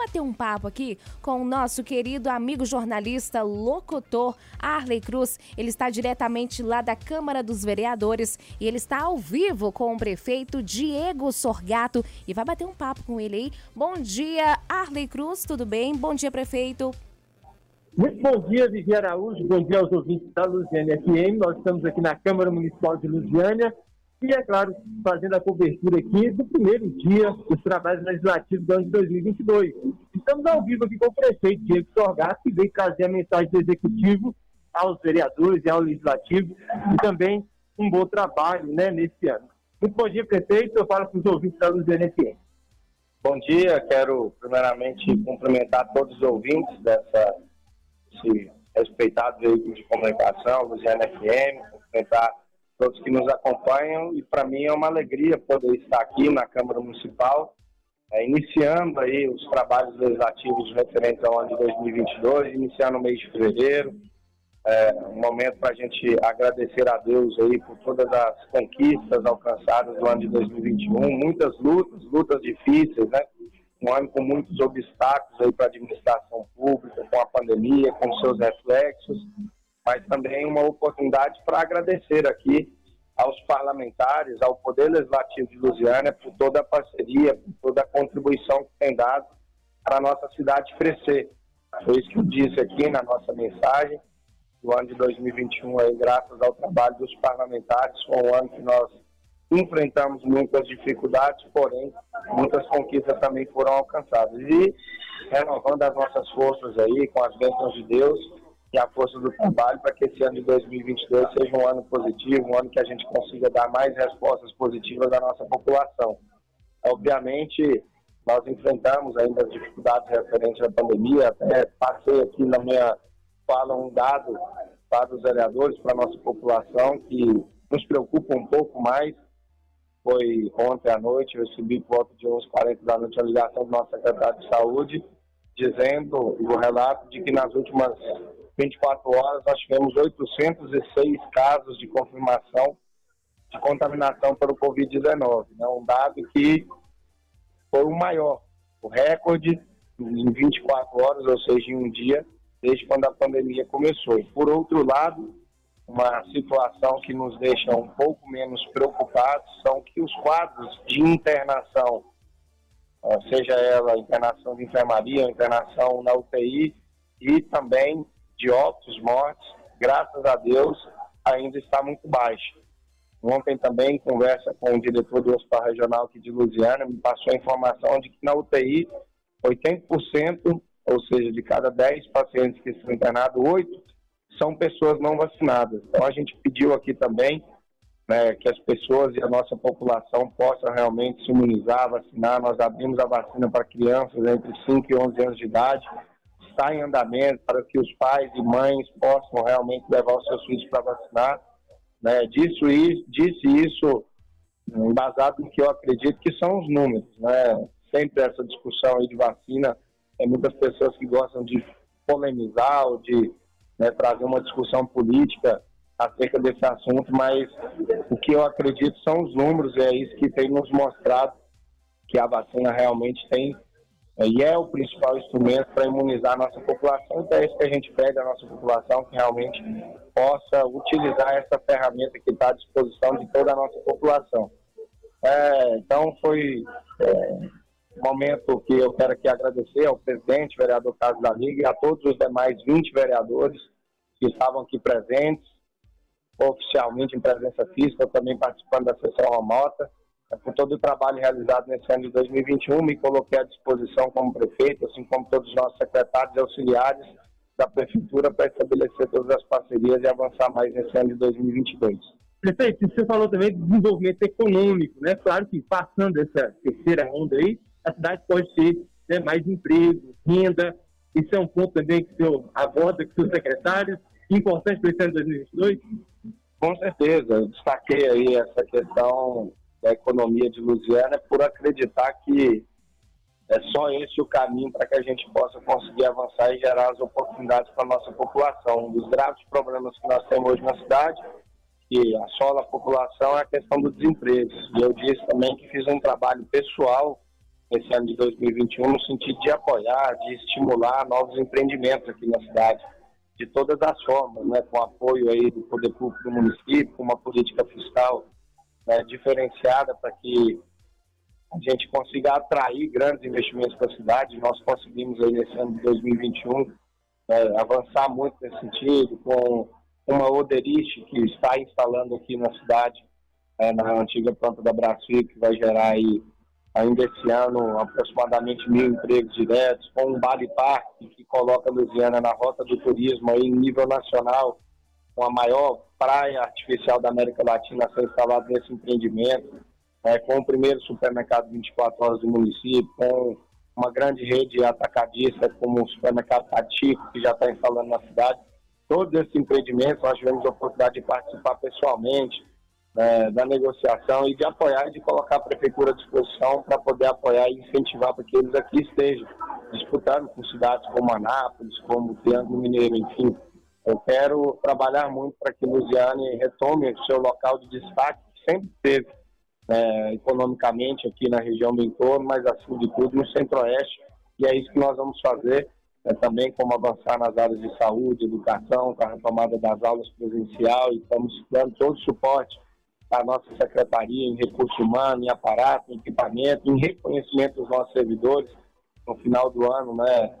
bater um papo aqui com o nosso querido amigo jornalista, locutor Arley Cruz. Ele está diretamente lá da Câmara dos Vereadores e ele está ao vivo com o prefeito Diego Sorgato e vai bater um papo com ele aí. Bom dia, Arley Cruz, tudo bem? Bom dia, prefeito. Muito bom dia, Vivi Araújo. Bom dia aos ouvintes da Lusiânia FM. Nós estamos aqui na Câmara Municipal de Lusiânia e, é claro, fazendo a cobertura aqui do primeiro dia dos trabalhos legislativos do ano de 2022. Estamos ao vivo aqui com o prefeito Diego Sorgato, que veio trazer a mensagem do Executivo aos vereadores e ao Legislativo e também um bom trabalho né, nesse ano. Muito bom dia, prefeito. Eu falo para os ouvintes da Lusiânia FM. Bom dia, quero primeiramente cumprimentar todos os ouvintes dessa esse respeitado veículo de comunicação, Luciana FM, cumprimentar todos que nos acompanham e para mim é uma alegria poder estar aqui na Câmara Municipal, é, iniciando aí os trabalhos legislativos referentes ao ano de 2022, iniciando o mês de fevereiro, é, um momento para a gente agradecer a Deus aí por todas as conquistas alcançadas no ano de 2021, muitas lutas, lutas difíceis, né? um ano com muitos obstáculos aí para a administração pública, com a pandemia, com seus reflexos, mas também uma oportunidade para agradecer aqui aos parlamentares, ao Poder Legislativo de Lusiana por toda a parceria, por toda a contribuição que tem dado para a nossa cidade crescer. Foi isso que eu disse aqui na nossa mensagem. O ano de 2021, aí, graças ao trabalho dos parlamentares, foi um ano que nós enfrentamos muitas dificuldades, porém muitas conquistas também foram alcançadas. E renovando as nossas forças aí, com as bênçãos de Deus e a força do trabalho, para que esse ano de 2022 seja um ano positivo, um ano que a gente consiga dar mais respostas positivas à nossa população. Obviamente, nós enfrentamos ainda as dificuldades referentes à pandemia, até passei aqui na minha fala um dado para os vereadores, para a nossa população, que nos preocupa um pouco mais, foi ontem à noite, eu recebi por volta de 11h40 da noite a ligação do nosso secretário de saúde, dizendo o relato de que nas últimas 24 horas nós tivemos 806 casos de confirmação de contaminação pelo Covid-19. Né? Um dado que foi o maior, o recorde em 24 horas, ou seja, em um dia, desde quando a pandemia começou. Por outro lado, uma situação que nos deixa um pouco menos preocupados são que os quadros de internação, seja ela internação de enfermaria, internação na UTI e também de óbitos, mortes, graças a Deus, ainda está muito baixo. Ontem também, conversa com o diretor do Hospital Regional aqui de Lusiana, me passou a informação de que na UTI, 80%, ou seja, de cada 10 pacientes que estão internados, 8 são pessoas não vacinadas. Então a gente pediu aqui também né, que as pessoas e a nossa população possam realmente se imunizar, vacinar. Nós abrimos a vacina para crianças entre 5 e 11 anos de idade. Está em andamento para que os pais e mães possam realmente levar os seus filhos para vacinar. Né, disse, isso, disse isso embasado no que eu acredito que são os números. Né? Sempre essa discussão aí de vacina, tem muitas pessoas que gostam de polemizar ou de né, trazer uma discussão política acerca desse assunto, mas o que eu acredito são os números, é isso que tem nos mostrado que a vacina realmente tem e é o principal instrumento para imunizar a nossa população, então é isso que a gente pede à nossa população, que realmente possa utilizar essa ferramenta que está à disposição de toda a nossa população. É, então foi é, um momento que eu quero aqui agradecer ao presidente, vereador Carlos da Liga, e a todos os demais 20 vereadores que estavam aqui presentes, oficialmente em presença física, também participando da sessão remota. É, por todo o trabalho realizado nesse ano de 2021, me coloquei à disposição como prefeito, assim como todos os nossos secretários e auxiliares da prefeitura para estabelecer todas as parcerias e avançar mais nesse ano de 2022. Prefeito, você falou também de desenvolvimento econômico, né? Claro que passando essa terceira onda aí, a cidade pode ter né, mais emprego, renda. Isso é um ponto também que o senhor aborda com seus secretários importante para esse ano de 2022? Com certeza, destaquei aí essa questão da economia de Lusiana por acreditar que é só esse o caminho para que a gente possa conseguir avançar e gerar as oportunidades para a nossa população. Um dos graves problemas que nós temos hoje na cidade, que assola a população, é a questão do desemprego. E eu disse também que fiz um trabalho pessoal nesse ano de 2021 no sentido de apoiar, de estimular novos empreendimentos aqui na cidade, de todas as formas, né, com apoio aí do poder público do município, com uma política fiscal né, diferenciada para que a gente consiga atrair grandes investimentos para a cidade. Nós conseguimos aí nesse ano de 2021 né, avançar muito nesse sentido, com uma Oderich que está instalando aqui na cidade, é, na antiga planta da Brasil, que vai gerar aí ainda esse ano aproximadamente mil empregos diretos, com um Bali Park que coloca a Lusiana na rota do turismo aí em nível nacional, com a maior praia artificial da América Latina a ser instalada nesse empreendimento, é, com o primeiro supermercado 24 horas do município, com uma grande rede atacadista como o supermercado Tatico, que já está instalando na cidade. Todos esses empreendimentos nós tivemos a oportunidade de participar pessoalmente, é, da negociação e de apoiar e de colocar a prefeitura à disposição para poder apoiar e incentivar para que eles aqui estejam disputando com cidades como Anápolis, como Triângulo Mineiro, enfim. Eu quero trabalhar muito para que Lusiane retome o seu local de destaque, que sempre teve é, economicamente aqui na região do entorno, mas acima de tudo no centro-oeste, e é isso que nós vamos fazer, é, também como avançar nas áreas de saúde, educação, com a retomada das aulas presencial, e estamos dando todo o suporte a nossa secretaria em recurso humano, em aparato, em equipamento, em reconhecimento dos nossos servidores. No final do ano, né,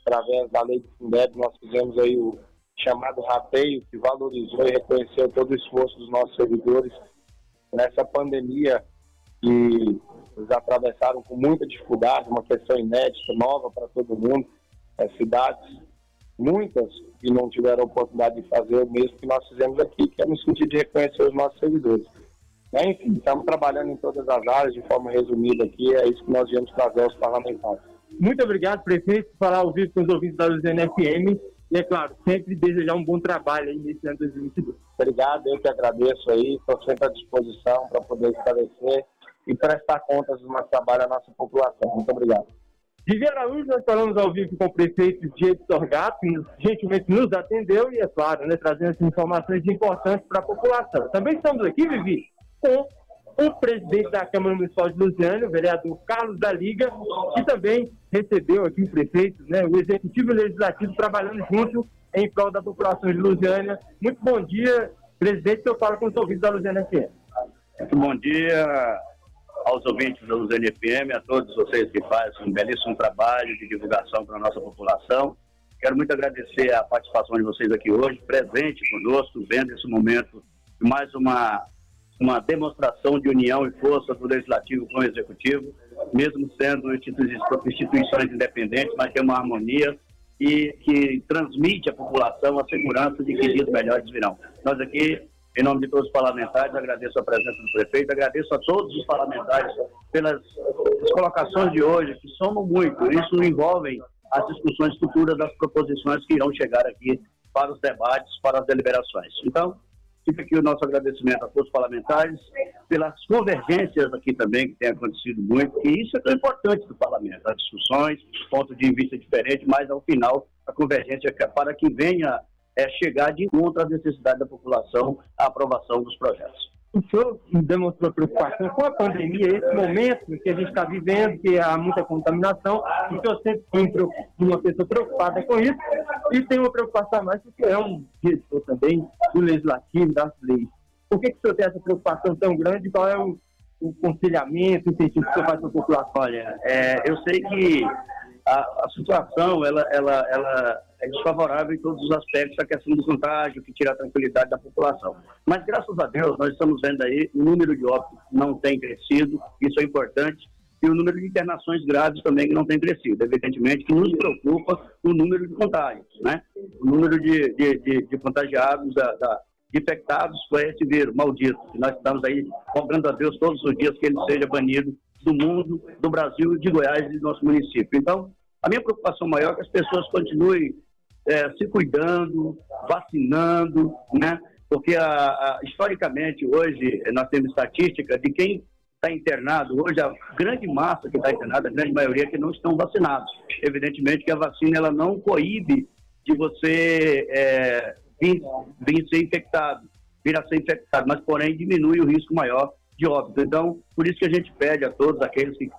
através da lei do Fundeb, nós fizemos aí o chamado rateio, que valorizou e reconheceu todo o esforço dos nossos servidores nessa pandemia que eles atravessaram com muita dificuldade, uma questão inédita, nova para todo mundo. As cidades muitas que não tiveram oportunidade de fazer o mesmo que nós fizemos aqui, que é no sentido de reconhecer os nossos servidores. Enfim, estamos trabalhando em todas as áreas, de forma resumida aqui, é isso que nós viemos trazer aos parlamentares. Muito obrigado, prefeito, por falar ao vivo com os ouvintes da Luziana FM e, é claro, sempre desejar um bom trabalho aí nesse ano 2022. Obrigado, eu que agradeço aí, estou sempre à disposição para poder esclarecer e prestar contas do nosso trabalho à nossa população. Muito obrigado. Vivi Araújo, nós falamos ao vivo com o prefeito Diego Torgato, que gentilmente nos atendeu e, é claro, né, trazendo informações importantes para a população. Também estamos aqui, Vivi, com o presidente da Câmara Municipal de Lusiana, o vereador Carlos da Liga, que também recebeu aqui o prefeito, né, o Executivo e o Legislativo trabalhando junto em prol da população de Lusiana. Muito bom dia, presidente, eu falo com os ouvintes da Lusiana FM. Muito bom dia, aos ouvintes da Luzene FM, a todos vocês que fazem um belíssimo trabalho de divulgação para a nossa população. Quero muito agradecer a participação de vocês aqui hoje, presente conosco, vendo esse momento de mais uma, uma demonstração de união e força do Legislativo com o Executivo, mesmo sendo instituições independentes, mas tem uma harmonia e que transmite à população a segurança de que dias melhores virão. Nós aqui em nome de todos os parlamentares, agradeço a presença do prefeito, agradeço a todos os parlamentares pelas colocações de hoje, que somam muito. Isso envolve as discussões futuras das proposições que irão chegar aqui para os debates, para as deliberações. Então, fica aqui o nosso agradecimento a todos os parlamentares pelas convergências aqui também, que tem acontecido muito, e isso é tão importante do parlamento, as discussões, pontos de vista diferentes, mas ao final a convergência é para que venha é, chegar de encontro às necessidades da população a aprovação dos projetos. O senhor demonstrou preocupação com a pandemia, esse momento que a gente está vivendo, que há muita contaminação, o senhor sempre foi uma pessoa preocupada com isso, e tem uma preocupação mais porque é um gestor também do legislativo, das leis. Por que, que o senhor tem essa preocupação tão grande? Qual é o, o conciliamento, o incentivo que o senhor faz para a população? Olha, é, eu sei que a, a situação ela, ela, ela é desfavorável em todos os aspectos, a questão do contágio, que tira a tranquilidade da população. Mas, graças a Deus, nós estamos vendo aí, o número de óbitos não tem crescido, isso é importante, e o número de internações graves também que não tem crescido. Evidentemente que nos preocupa o número de contágios, né? O número de, de, de, de contagiados, da, da, infectados por esse vírus maldito. Nós estamos aí cobrando a Deus todos os dias que ele seja banido do mundo, do Brasil, de Goiás e do nosso município. Então, a minha preocupação maior é que as pessoas continuem é, se cuidando, vacinando, né? Porque a, a, historicamente hoje nós temos estatística de quem está internado hoje a grande massa que está internada, a grande maioria que não estão vacinados. Evidentemente que a vacina ela não coíbe de você é, vir, vir ser infectado, vir a ser infectado, mas porém diminui o risco maior de óbito. Então, por isso que a gente pede a todos aqueles que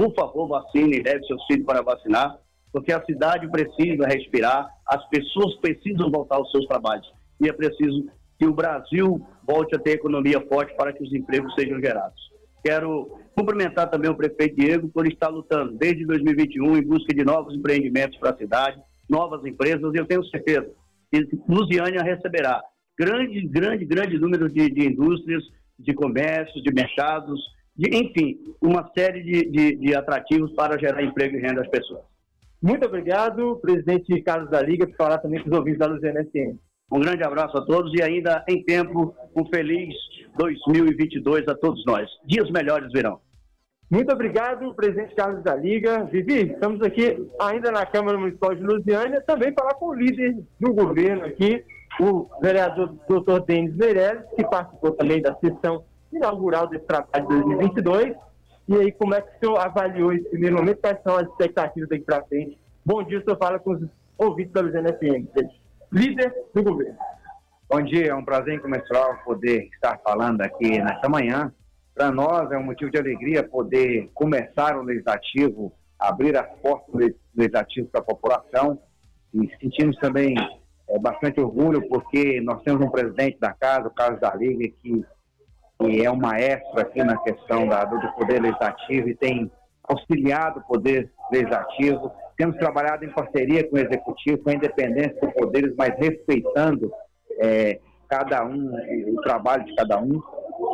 por favor, vacine, leve seus filhos para vacinar, porque a cidade precisa respirar, as pessoas precisam voltar aos seus trabalhos. E é preciso que o Brasil volte a ter economia forte para que os empregos sejam gerados. Quero cumprimentar também o prefeito Diego por estar lutando desde 2021 em busca de novos empreendimentos para a cidade, novas empresas, e eu tenho certeza que Lusiânia receberá grande, grande, grande número de, de indústrias, de comércios, de mercados, de, enfim, uma série de, de, de atrativos para gerar emprego e renda às pessoas. Muito obrigado, presidente Carlos da Liga, por falar também com os ouvintes da Luziana FM. Um grande abraço a todos e ainda em tempo, um feliz 2022 a todos nós. Dias melhores virão. Muito obrigado, presidente Carlos da Liga. Vivi, estamos aqui ainda na Câmara Municipal de Lusiânia, também falar com o líder do governo aqui, o vereador doutor Denis Meirelles, que participou também da sessão inaugural desse trabalho de 2022. E aí, como é que o senhor avaliou esse primeiro momento? Quais são as expectativas daqui para frente? Bom dia, o senhor fala com os ouvintes da Luziana líder do governo. Bom dia, é um prazer incomensurável poder estar falando aqui nesta manhã. Para nós é um motivo de alegria poder começar o legislativo, abrir as portas do legislativo para a população e sentimos também é, bastante orgulho porque nós temos um presidente da casa, o Carlos da Liga, que, que é um maestro aqui na questão da, do poder legislativo e tem auxiliado o poder legislativo. Temos trabalhado em parceria com o executivo, com a independência dos poderes, mas respeitando é, cada um, o trabalho de cada um.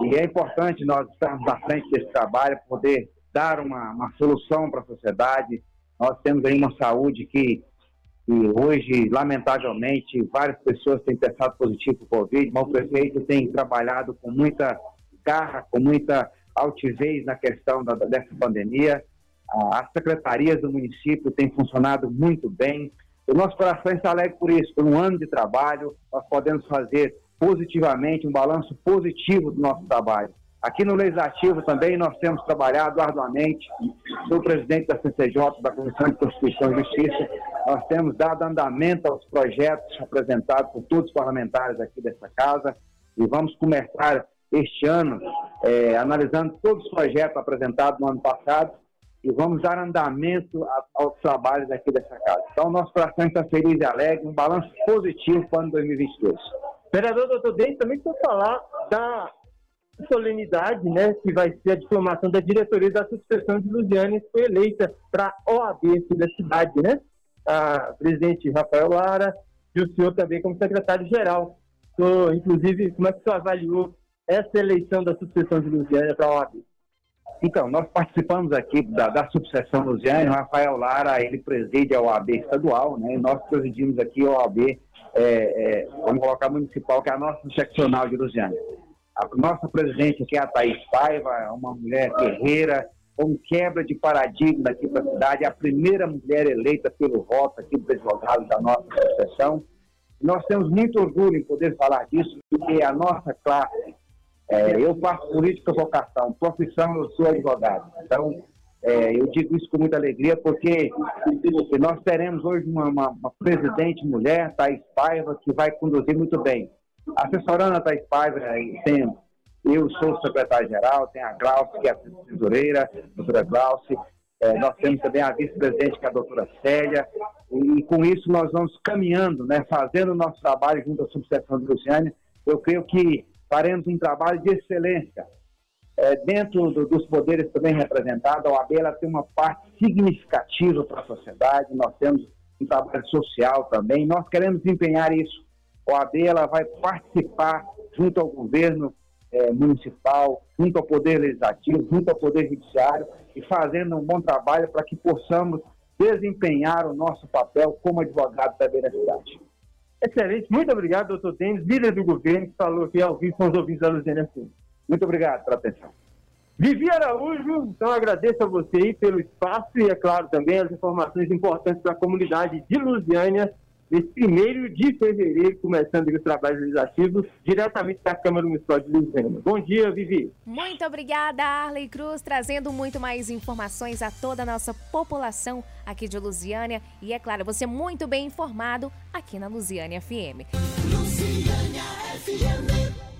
E é importante nós estarmos à frente desse trabalho, poder dar uma, uma solução para a sociedade. Nós temos aí uma saúde que e hoje, lamentavelmente, várias pessoas têm testado positivo para o Covid, mas o prefeito tem trabalhado com muita garra, com muita altivez na questão da, dessa pandemia. As secretarias do município têm funcionado muito bem. O nosso coração está alegre por isso, por um ano de trabalho, nós podemos fazer positivamente um balanço positivo do nosso trabalho. Aqui no Legislativo também nós temos trabalhado arduamente. Sou presidente da CCJ, da Comissão de Constituição e Justiça. Nós temos dado andamento aos projetos apresentados por todos os parlamentares aqui dessa casa e vamos começar este ano é, analisando todos os projetos apresentados no ano passado e vamos dar andamento aos trabalhos aqui dessa casa. Então, nosso coração está feliz e alegre, um balanço positivo para o ano 2022. Vereador doutor Dente, também precisa falar da solenidade, né, que vai ser a diplomação da diretoria da Sucessão de Lusiane, que foi eleita para a OAB da cidade, né? A presidente Rafael Lara e o senhor também como secretário-geral. Inclusive, como é que o senhor avaliou essa eleição da Sucessão de Lusiane para a OAB? Então, nós participamos aqui da, da subseção Lusiane, o Rafael Lara, ele preside a OAB estadual, né? Nós presidimos aqui a OAB, é, é, vamos colocar municipal, que é a nossa seccional de Lusiane. A nossa presidente aqui é a Thaís Paiva, é uma mulher guerreira, com quebra de paradigma aqui para a cidade, é a primeira mulher eleita pelo voto aqui do advogado da nossa associação. Nós temos muito orgulho em poder falar disso, porque a nossa classe, é, eu faço política vocação, profissão eu sou advogado. Então, é, eu digo isso com muita alegria, porque nós teremos hoje uma, uma, uma presidente mulher, Thaís Paiva, que vai conduzir muito bem. Assessorando a Thais Paiva, tem, eu sou secretário-geral, tem a Glauce, que é a tesoureira, a doutora Glauce, é, nós temos também a vice-presidente, que é a doutora Célia, e, e, com isso nós vamos caminhando, né, fazendo o nosso trabalho junto à subseção de Luciane. Eu creio que faremos um trabalho de excelência. É, dentro do, dos poderes também representados, a OAB ela tem uma parte significativa para a sociedade, nós temos um trabalho social também, nós queremos desempenhar isso a OAB ela vai participar junto ao governo é, municipal, junto ao Poder Legislativo, junto ao Poder Judiciário e fazendo um bom trabalho para que possamos desempenhar o nosso papel como advogado na cidade. Excelente, muito obrigado, doutor Denis, líder do governo, que falou aqui ao vivo com os ouvintes da Luziana Muito obrigado pela atenção. Vivi Araújo, então agradeço a você aí pelo espaço e, é claro, também as informações importantes para a comunidade de Lusiânia nesse primeiro de fevereiro, começando os trabalhos legislativos, diretamente da Câmara Municipal de Lusiana. Bom dia, Vivi. Muito obrigada, Arley Cruz, trazendo muito mais informações a toda a nossa população aqui de Lusiânia. E é claro, você muito bem informado aqui na Lusiânia FM. Lusiânia FM.